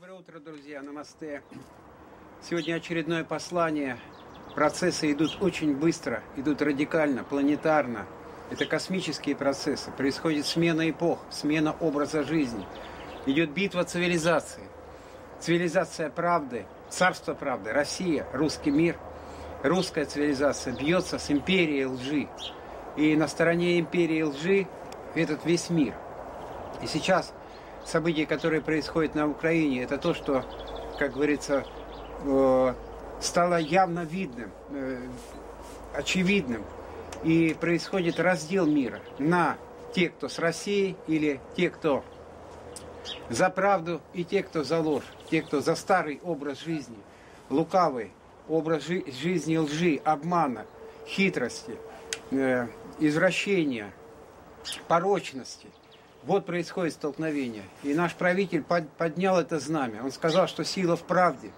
Доброе утро, друзья, намасте. Сегодня очередное послание. Процессы идут очень быстро, идут радикально, планетарно. Это космические процессы. Происходит смена эпох, смена образа жизни. Идет битва цивилизации. Цивилизация правды, царство правды, Россия, русский мир. Русская цивилизация бьется с империей лжи. И на стороне империи лжи этот весь мир. И сейчас события, которые происходят на Украине, это то, что, как говорится, э, стало явно видным, э, очевидным. И происходит раздел мира на те, кто с Россией, или те, кто за правду, и те, кто за ложь, те, кто за старый образ жизни, лукавый образ жизни лжи, обмана, хитрости, э, извращения, порочности. Вот происходит столкновение. И наш правитель поднял это знамя. Он сказал, что сила в правде.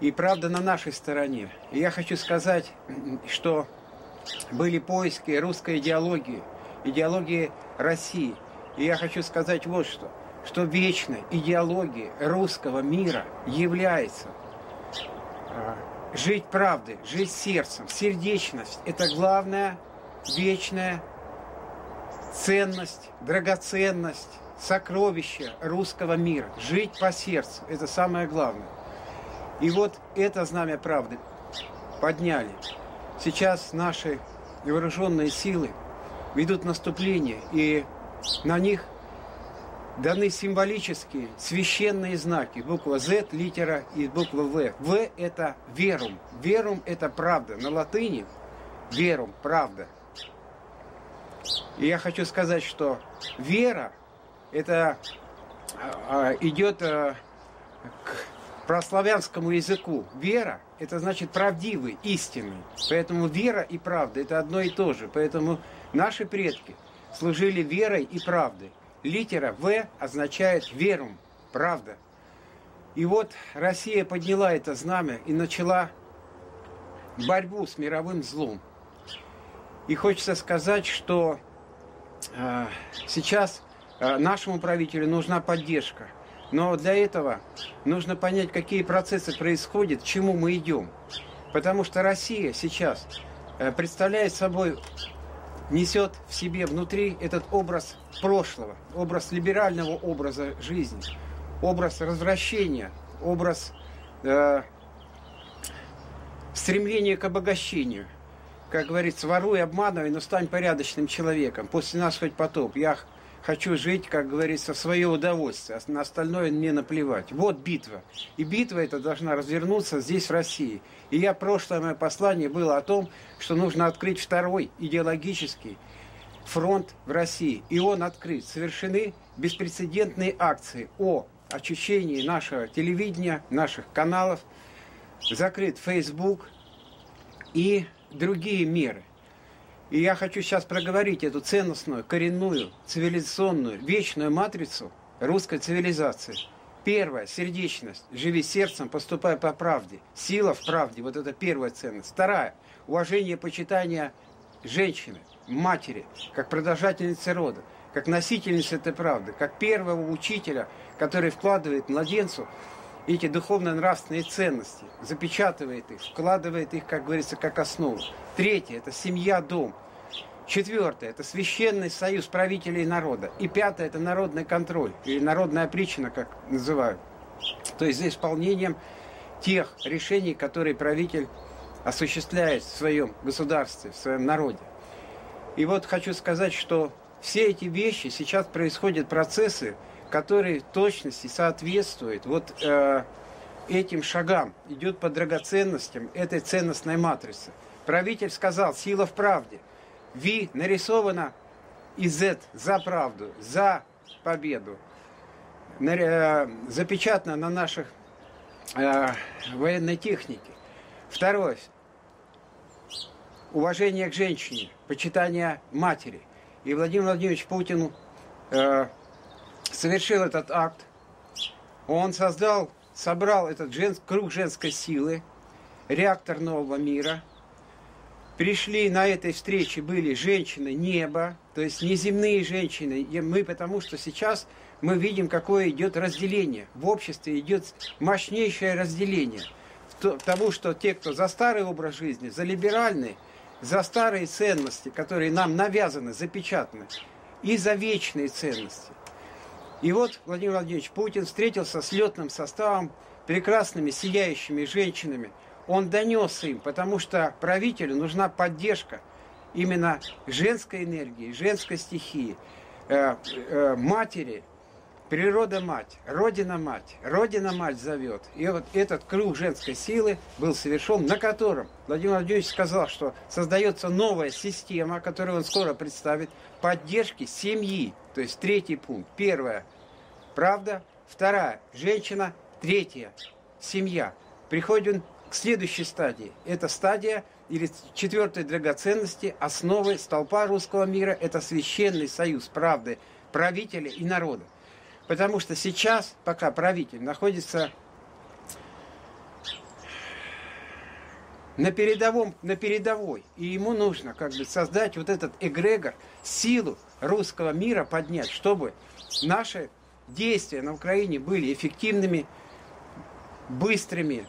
И правда на нашей стороне. И я хочу сказать, что были поиски русской идеологии, идеологии России. И я хочу сказать вот что, что вечной идеологией русского мира является а, жить правдой, жить сердцем, сердечность. Это главная вечная ценность, драгоценность, сокровище русского мира. Жить по сердцу – это самое главное. И вот это знамя правды подняли. Сейчас наши вооруженные силы ведут наступление, и на них даны символические священные знаки. Буква Z, литера и буква В. В – это верум. Верум – это правда. На латыни верум – правда. И я хочу сказать, что вера это а, а, идет а, к прославянскому языку. Вера – это значит правдивый, истинный. Поэтому вера и правда – это одно и то же. Поэтому наши предки служили верой и правдой. Литера «В» означает «верум», «правда». И вот Россия подняла это знамя и начала борьбу с мировым злом. И хочется сказать, что э, сейчас э, нашему правителю нужна поддержка. Но для этого нужно понять, какие процессы происходят, к чему мы идем. Потому что Россия сейчас э, представляет собой, несет в себе внутри этот образ прошлого, образ либерального образа жизни, образ развращения, образ э, стремления к обогащению – как говорится, воруй, обманывай, но стань порядочным человеком. После нас хоть потоп. Я хочу жить, как говорится, в свое удовольствие, а на остальное мне наплевать. Вот битва. И битва эта должна развернуться здесь, в России. И я, прошлое мое послание было о том, что нужно открыть второй идеологический фронт в России. И он открыт. Совершены беспрецедентные акции о очищении нашего телевидения, наших каналов. Закрыт Facebook и другие меры. И я хочу сейчас проговорить эту ценностную, коренную, цивилизационную, вечную матрицу русской цивилизации. Первая – сердечность. Живи сердцем, поступай по правде. Сила в правде. Вот это первая ценность. Вторая – уважение, почитание женщины, матери, как продолжательницы рода, как носительницы этой правды, как первого учителя, который вкладывает младенцу эти духовно-нравственные ценности, запечатывает их, вкладывает их, как говорится, как основу. Третье – это семья, дом. Четвертое – это священный союз правителей народа. И пятое – это народный контроль, или народная причина, как называют. То есть за исполнением тех решений, которые правитель осуществляет в своем государстве, в своем народе. И вот хочу сказать, что все эти вещи, сейчас происходят процессы, который точности соответствует вот э, этим шагам, идет по драгоценностям этой ценностной матрицы. Правитель сказал, сила в правде. Ви нарисована и Z за правду, за победу. Э, запечатано на наших э, военной технике. Второе. Уважение к женщине, почитание матери. И Владимир Владимирович Путин э, совершил этот акт, он создал, собрал этот жен, круг женской силы, реактор нового мира. Пришли на этой встрече были женщины неба, то есть неземные женщины. И мы потому что сейчас мы видим, какое идет разделение. В обществе идет мощнейшее разделение. Тому, что те, кто за старый образ жизни, за либеральный, за старые ценности, которые нам навязаны, запечатаны, и за вечные ценности. И вот Владимир Владимирович Путин встретился с летным составом, прекрасными, сияющими женщинами. Он донес им, потому что правителю нужна поддержка именно женской энергии, женской стихии, э, э, матери, природа мать, родина мать, родина мать зовет. И вот этот круг женской силы был совершен, на котором Владимир Владимирович сказал, что создается новая система, которую он скоро представит, поддержки семьи. То есть третий пункт. Первое – правда. Вторая – женщина. Третья – семья. Приходим к следующей стадии. Это стадия или четвертой драгоценности, основы столпа русского мира – это священный союз правды правителя и народа. Потому что сейчас, пока правитель находится на, передовом, на передовой, и ему нужно как бы создать вот этот эгрегор, силу русского мира поднять, чтобы наши действия на Украине были эффективными, быстрыми,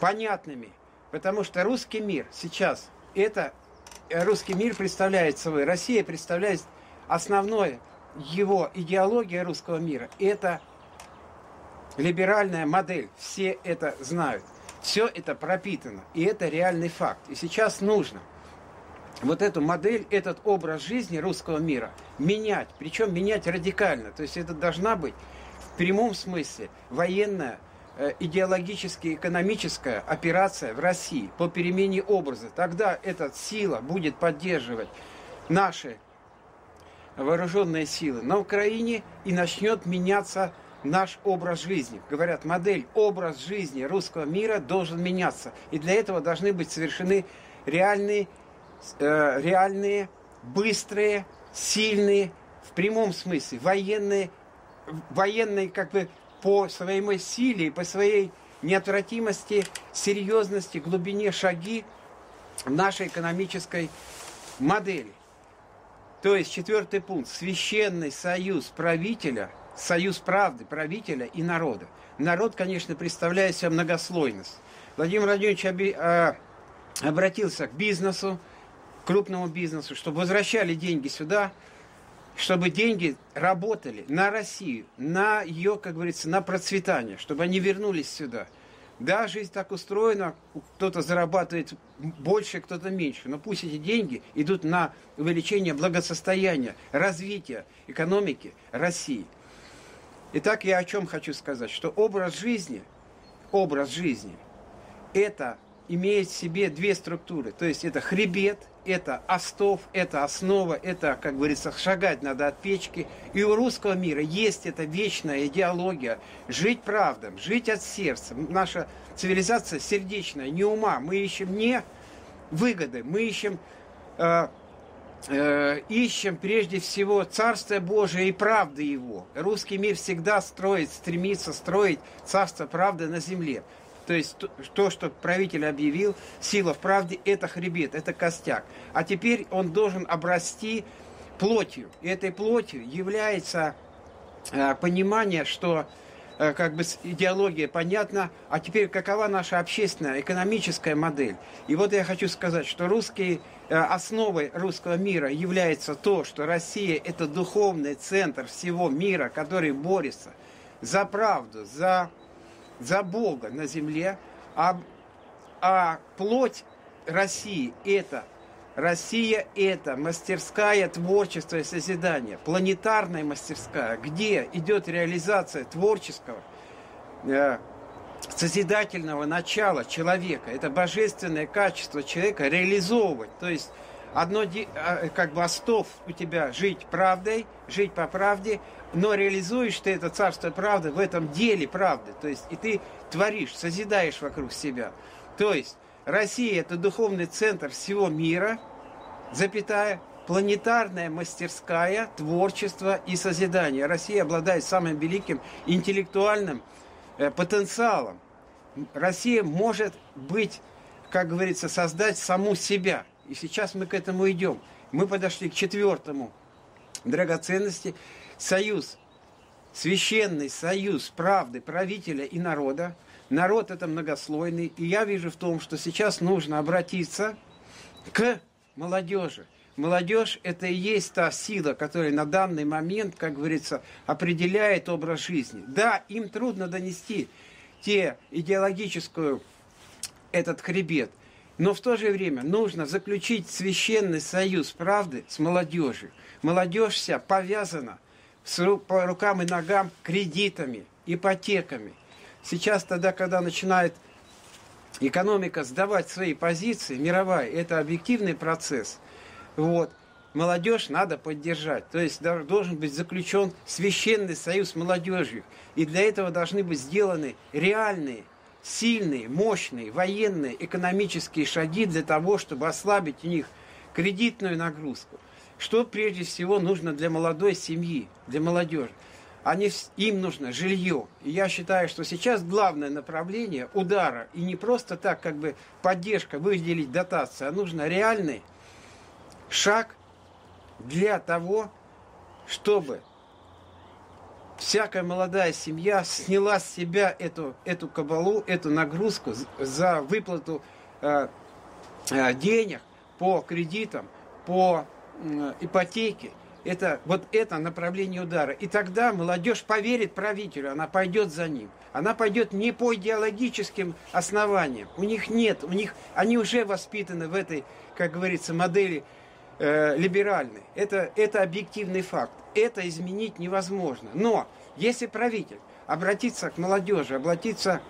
понятными. Потому что русский мир сейчас, это русский мир представляет собой, Россия представляет основное его идеология русского мира – это либеральная модель. Все это знают. Все это пропитано. И это реальный факт. И сейчас нужно вот эту модель, этот образ жизни русского мира менять. Причем менять радикально. То есть это должна быть в прямом смысле военная, э, идеологически экономическая операция в России по перемене образа. Тогда эта сила будет поддерживать наши вооруженные силы на Украине и начнет меняться наш образ жизни. Говорят, модель, образ жизни русского мира должен меняться. И для этого должны быть совершены реальные, э, реальные быстрые, сильные, в прямом смысле, военные, военные как бы по своей силе, по своей неотвратимости, серьезности, глубине шаги нашей экономической модели. То есть четвертый пункт. Священный союз правителя, союз правды правителя и народа. Народ, конечно, представляет себе многослойность. Владимир Владимирович оби, а, обратился к бизнесу, крупному бизнесу, чтобы возвращали деньги сюда, чтобы деньги работали на Россию, на ее, как говорится, на процветание, чтобы они вернулись сюда – да, жизнь так устроена, кто-то зарабатывает больше, кто-то меньше, но пусть эти деньги идут на увеличение благосостояния, развития экономики России. Итак, я о чем хочу сказать, что образ жизни, образ жизни, это имеет в себе две структуры. То есть это хребет, это остов, это основа, это, как говорится, шагать надо от печки. И у русского мира есть эта вечная идеология жить правдом, жить от сердца. Наша цивилизация сердечная, не ума. Мы ищем не выгоды, мы ищем, э, э, ищем прежде всего Царство Божие и правды Его. Русский мир всегда строит, стремится строить Царство правды на земле. То есть то, что правитель объявил, сила в правде, это хребет, это костяк. А теперь он должен обрасти плотью. И этой плотью является э, понимание, что э, как бы идеология понятна, а теперь какова наша общественная, экономическая модель. И вот я хочу сказать, что русские, э, основой русского мира является то, что Россия это духовный центр всего мира, который борется за правду, за за Бога на земле, а, а плоть России это Россия это мастерская творчества и созидания, планетарная мастерская, где идет реализация творческого, э, созидательного начала человека. Это божественное качество человека реализовывать. То есть одно а, как бы остов у тебя жить правдой, жить по правде, но реализуешь ты это царство правды в этом деле правды. То есть и ты творишь, созидаешь вокруг себя. То есть Россия это духовный центр всего мира, запятая, планетарная мастерская творчества и созидания. Россия обладает самым великим интеллектуальным э, потенциалом. Россия может быть, как говорится, создать саму себя. И сейчас мы к этому идем. Мы подошли к четвертому драгоценности – союз священный союз правды правителя и народа. Народ это многослойный, и я вижу в том, что сейчас нужно обратиться к молодежи. Молодежь – это и есть та сила, которая на данный момент, как говорится, определяет образ жизни. Да, им трудно донести те идеологическую этот хребет, но в то же время нужно заключить священный союз правды с молодежью. Молодежь вся повязана с, по рукам и ногам кредитами, ипотеками. Сейчас тогда, когда начинает экономика сдавать свои позиции, мировая, это объективный процесс. Вот. Молодежь надо поддержать. То есть должен быть заключен священный союз молодежью. И для этого должны быть сделаны реальные, сильные, мощные военные, экономические шаги для того, чтобы ослабить у них кредитную нагрузку. Что прежде всего нужно для молодой семьи, для молодежи? Они, им нужно жилье. И я считаю, что сейчас главное направление удара, и не просто так, как бы поддержка, выделить дотации, а нужно реальный шаг для того, чтобы всякая молодая семья сняла с себя эту, эту кабалу, эту нагрузку за выплату э, э, денег по кредитам, по э, ипотеке – это, вот это направление удара. И тогда молодежь поверит правителю, она пойдет за ним. Она пойдет не по идеологическим основаниям. У них нет, у них, они уже воспитаны в этой, как говорится, модели э, либеральной. Это, это объективный факт. Это изменить невозможно. Но если правитель обратится к молодежи, обратиться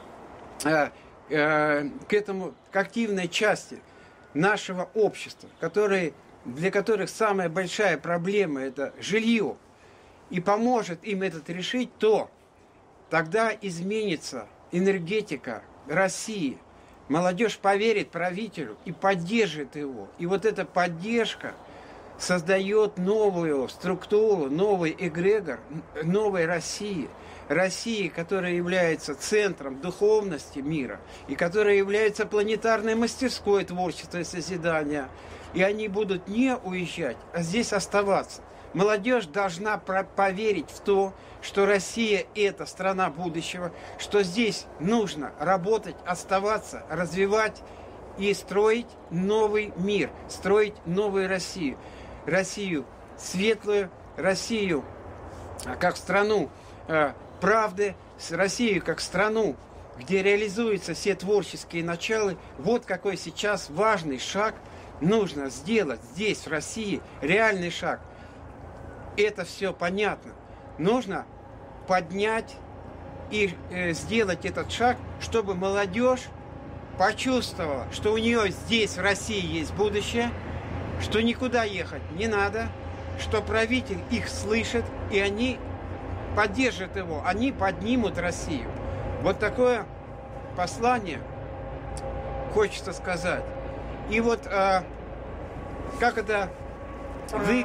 э, э, к этому, к активной части нашего общества, которые для которых самая большая проблема это жилье, и поможет им этот решить, то тогда изменится энергетика России. Молодежь поверит правителю и поддержит его. И вот эта поддержка создает новую структуру, новый эгрегор новой России. России, которая является центром духовности мира и которая является планетарной мастерской творчества и созидания – и они будут не уезжать, а здесь оставаться. Молодежь должна поверить в то, что Россия – это страна будущего, что здесь нужно работать, оставаться, развивать и строить новый мир, строить новую Россию. Россию светлую, Россию а, как страну э, правды, Россию как страну, где реализуются все творческие началы. Вот какой сейчас важный шаг – нужно сделать здесь, в России, реальный шаг. Это все понятно. Нужно поднять и э, сделать этот шаг, чтобы молодежь почувствовала, что у нее здесь, в России, есть будущее, что никуда ехать не надо, что правитель их слышит, и они поддержат его, они поднимут Россию. Вот такое послание хочется сказать. И вот а, как это вы,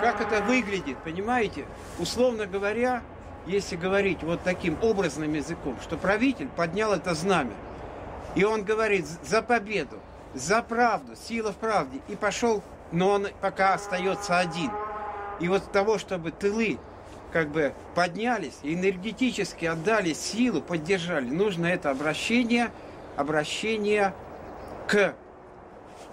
как это выглядит, понимаете? Условно говоря, если говорить вот таким образным языком, что правитель поднял это знамя, и он говорит за победу, за правду, сила в правде, и пошел, но он пока остается один. И вот того, чтобы тылы как бы поднялись, энергетически отдали силу, поддержали, нужно это обращение, обращение к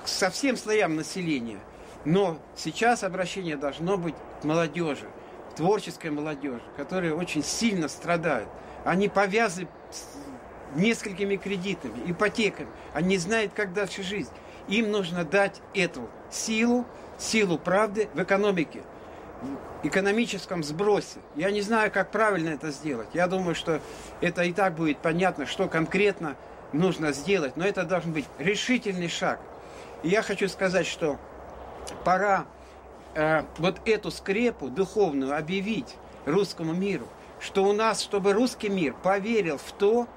со всем слоям населения. Но сейчас обращение должно быть к молодежи, к творческой молодежи, которая очень сильно страдает. Они повязаны с несколькими кредитами, ипотеками. Они знают, как дальше жить. Им нужно дать эту силу, силу правды в экономике, в экономическом сбросе. Я не знаю, как правильно это сделать. Я думаю, что это и так будет понятно, что конкретно нужно сделать. Но это должен быть решительный шаг – и я хочу сказать, что пора э, вот эту скрепу духовную объявить русскому миру, что у нас, чтобы русский мир поверил в то,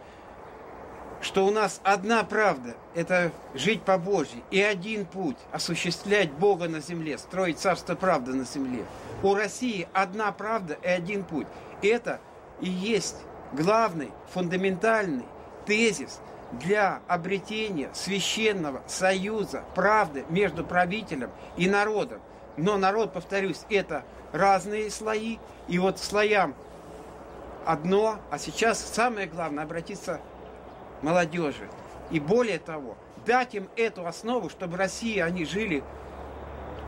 что у нас одна правда – это жить по Божьей, и один путь – осуществлять Бога на земле, строить царство правды на земле. У России одна правда и один путь. Это и есть главный, фундаментальный тезис – для обретения священного союза правды между правителем и народом. Но народ, повторюсь, это разные слои. И вот слоям одно, а сейчас самое главное обратиться к молодежи. И более того, дать им эту основу, чтобы в России они жили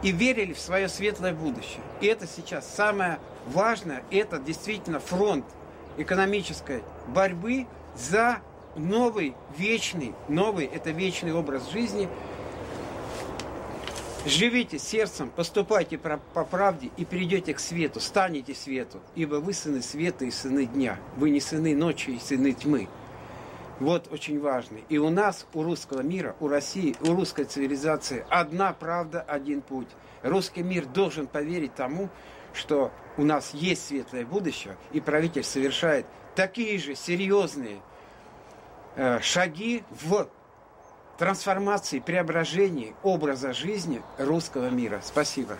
и верили в свое светлое будущее. И это сейчас самое важное, это действительно фронт экономической борьбы за новый, вечный, новый, это вечный образ жизни. Живите сердцем, поступайте по правде и придете к свету, станете свету, ибо вы сыны света и сыны дня. Вы не сыны ночи и сыны тьмы. Вот очень важный. И у нас, у русского мира, у России, у русской цивилизации одна правда, один путь. Русский мир должен поверить тому, что у нас есть светлое будущее, и правитель совершает такие же серьезные шаги в трансформации, преображении образа жизни русского мира. Спасибо.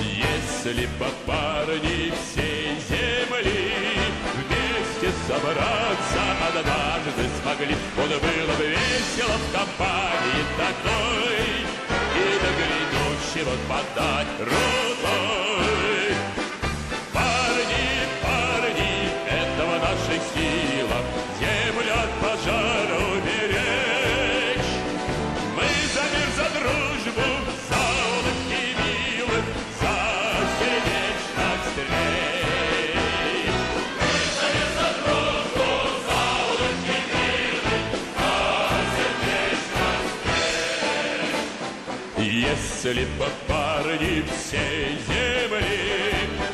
Если бы парни всей земли вместе собраться однажды смогли, он было бы весело в компании такой и до грядущего подать рукой. Если бы парни всей земли.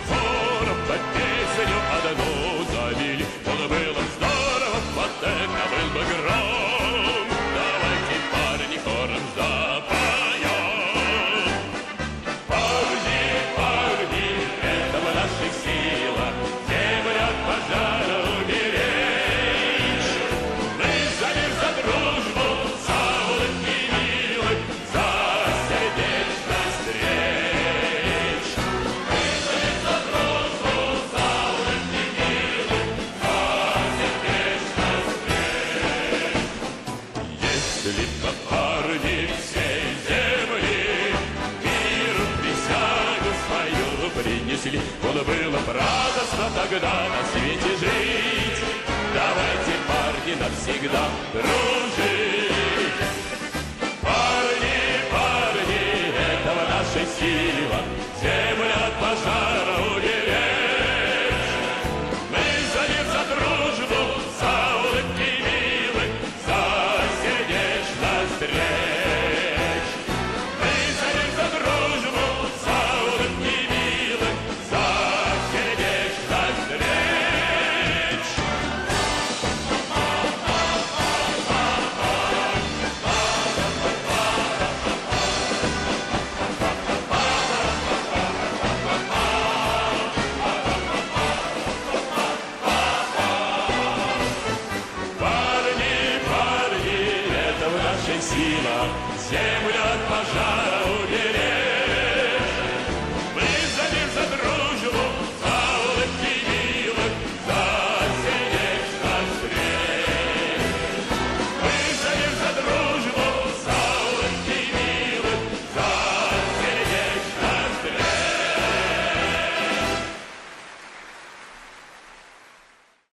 Хором под песню одну завели. Было здорово, вот это был бы гром